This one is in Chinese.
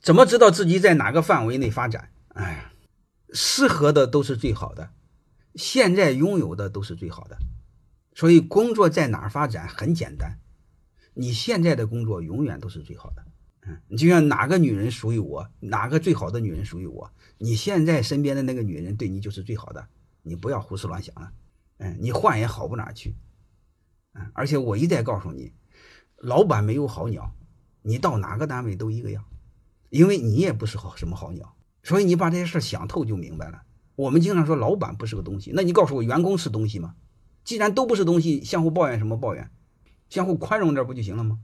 怎么知道自己在哪个范围内发展？哎呀，适合的都是最好的，现在拥有的都是最好的。所以工作在哪儿发展很简单，你现在的工作永远都是最好的。嗯，你就像哪个女人属于我，哪个最好的女人属于我，你现在身边的那个女人对你就是最好的，你不要胡思乱想了。嗯，你换也好不哪去。嗯，而且我一再告诉你，老板没有好鸟，你到哪个单位都一个样，因为你也不是好什么好鸟。所以你把这些事想透就明白了。我们经常说老板不是个东西，那你告诉我员工是东西吗？既然都不是东西，相互抱怨什么抱怨？相互宽容点不就行了吗？